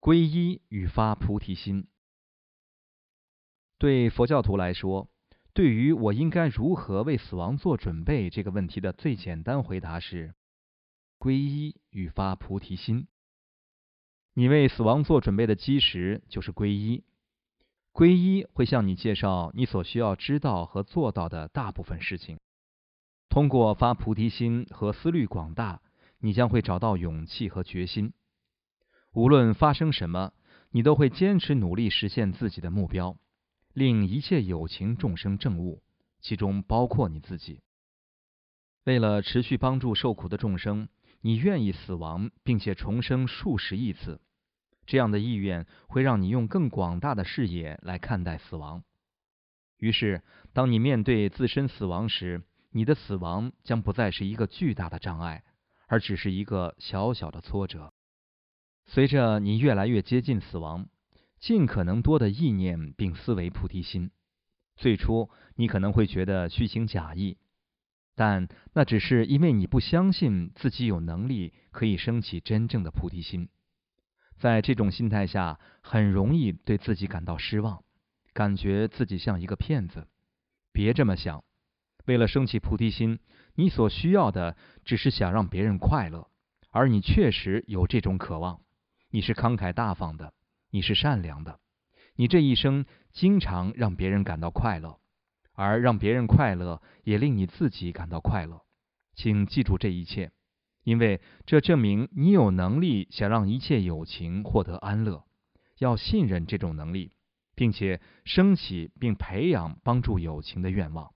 皈依与发菩提心，对佛教徒来说，对于我应该如何为死亡做准备这个问题的最简单回答是：皈依与发菩提心。你为死亡做准备的基石就是皈依。皈依会向你介绍你所需要知道和做到的大部分事情。通过发菩提心和思虑广大，你将会找到勇气和决心。无论发生什么，你都会坚持努力实现自己的目标，令一切有情众生证悟，其中包括你自己。为了持续帮助受苦的众生，你愿意死亡，并且重生数十亿次。这样的意愿会让你用更广大的视野来看待死亡。于是，当你面对自身死亡时，你的死亡将不再是一个巨大的障碍，而只是一个小小的挫折。随着你越来越接近死亡，尽可能多的意念并思维菩提心。最初你可能会觉得虚情假意，但那只是因为你不相信自己有能力可以升起真正的菩提心。在这种心态下，很容易对自己感到失望，感觉自己像一个骗子。别这么想，为了升起菩提心，你所需要的只是想让别人快乐，而你确实有这种渴望。你是慷慨大方的，你是善良的，你这一生经常让别人感到快乐，而让别人快乐也令你自己感到快乐。请记住这一切，因为这证明你有能力想让一切友情获得安乐。要信任这种能力，并且升起并培养帮助友情的愿望。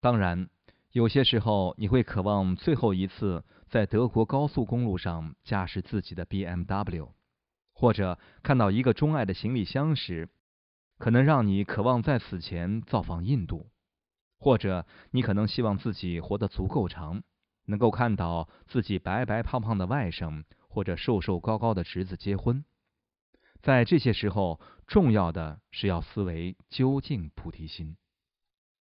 当然，有些时候你会渴望最后一次。在德国高速公路上驾驶自己的 BMW，或者看到一个钟爱的行李箱时，可能让你渴望在死前造访印度；或者你可能希望自己活得足够长，能够看到自己白白胖胖的外甥或者瘦瘦高高的侄子结婚。在这些时候，重要的是要思维究竟菩提心。